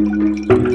Música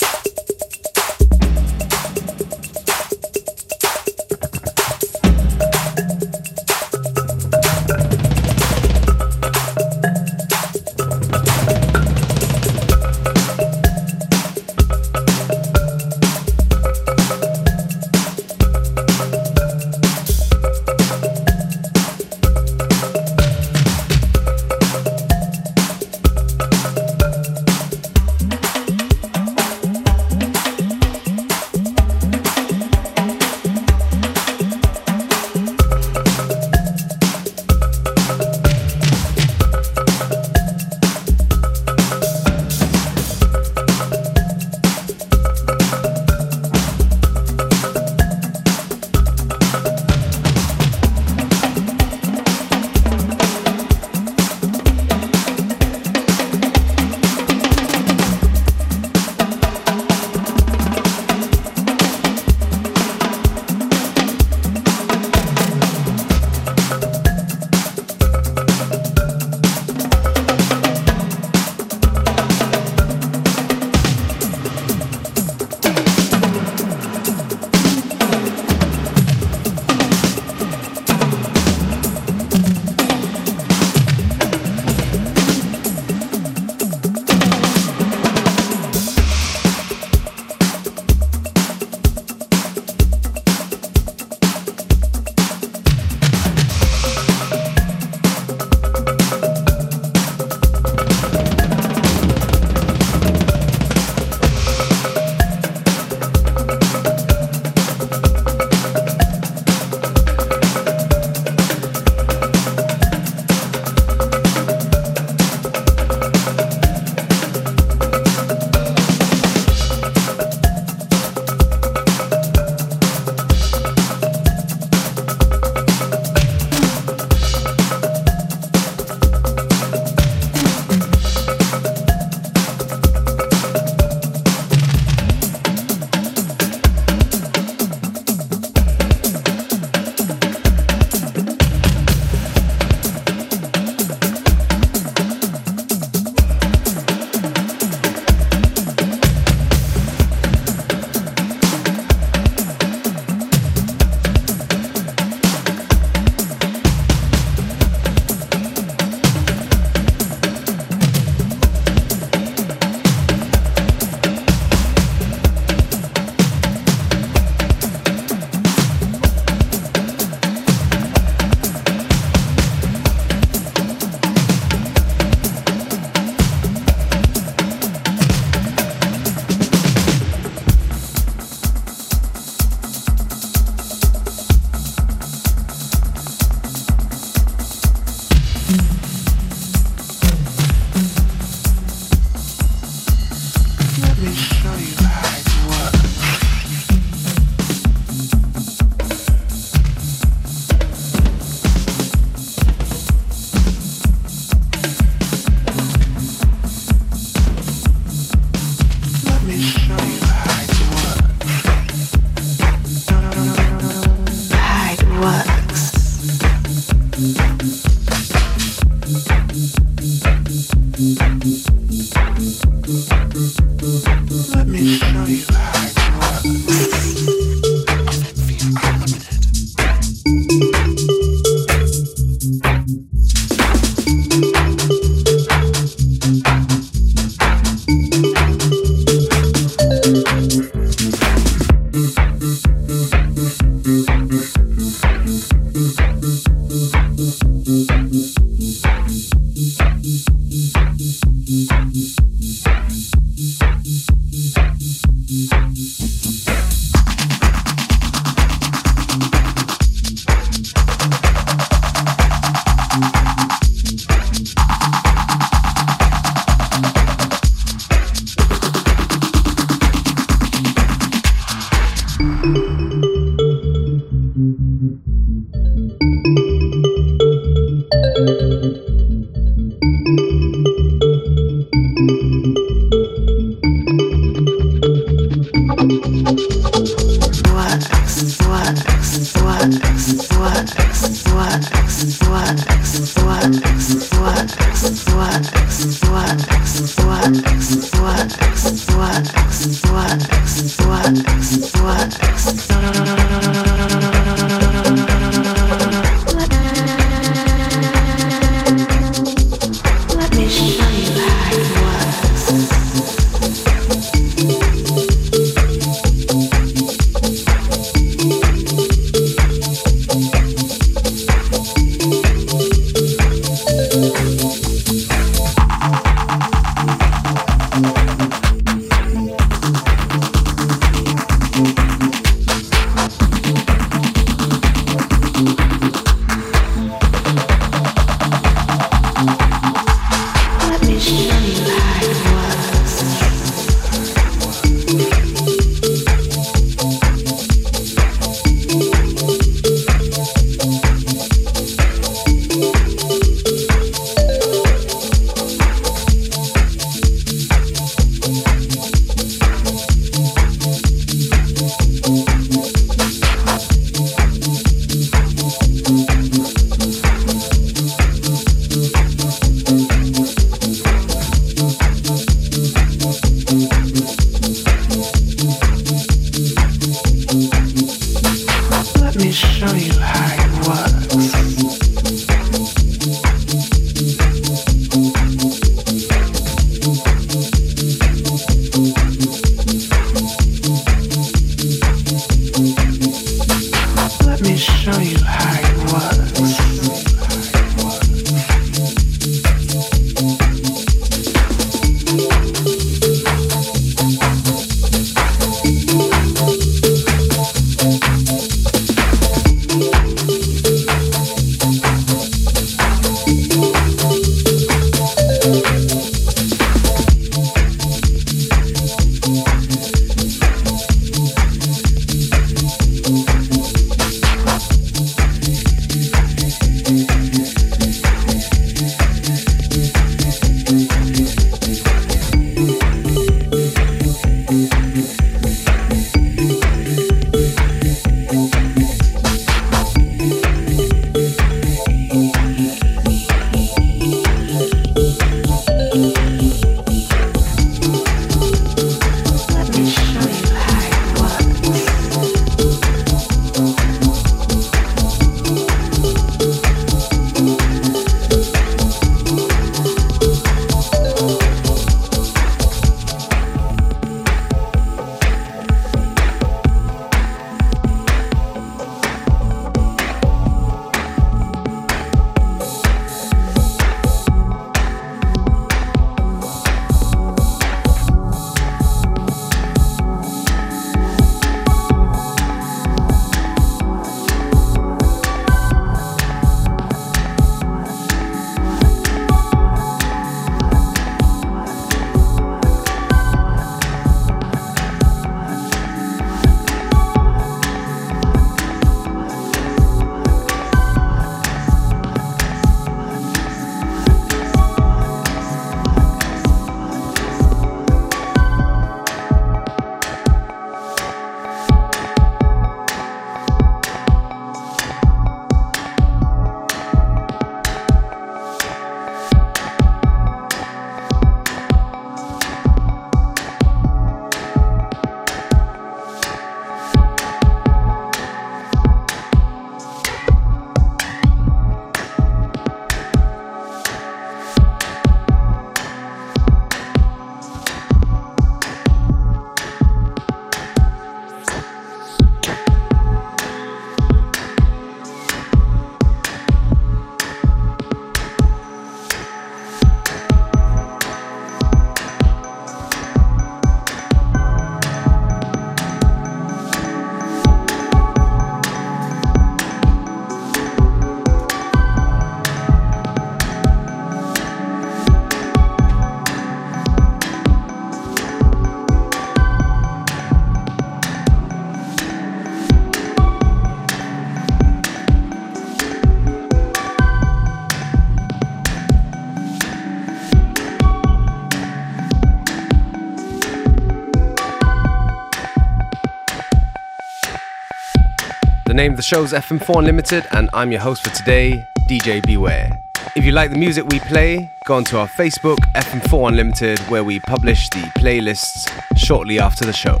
The name of the show is FM4 Unlimited, and I'm your host for today, DJ Beware. If you like the music we play, go onto our Facebook, FM4 Unlimited, where we publish the playlists shortly after the show.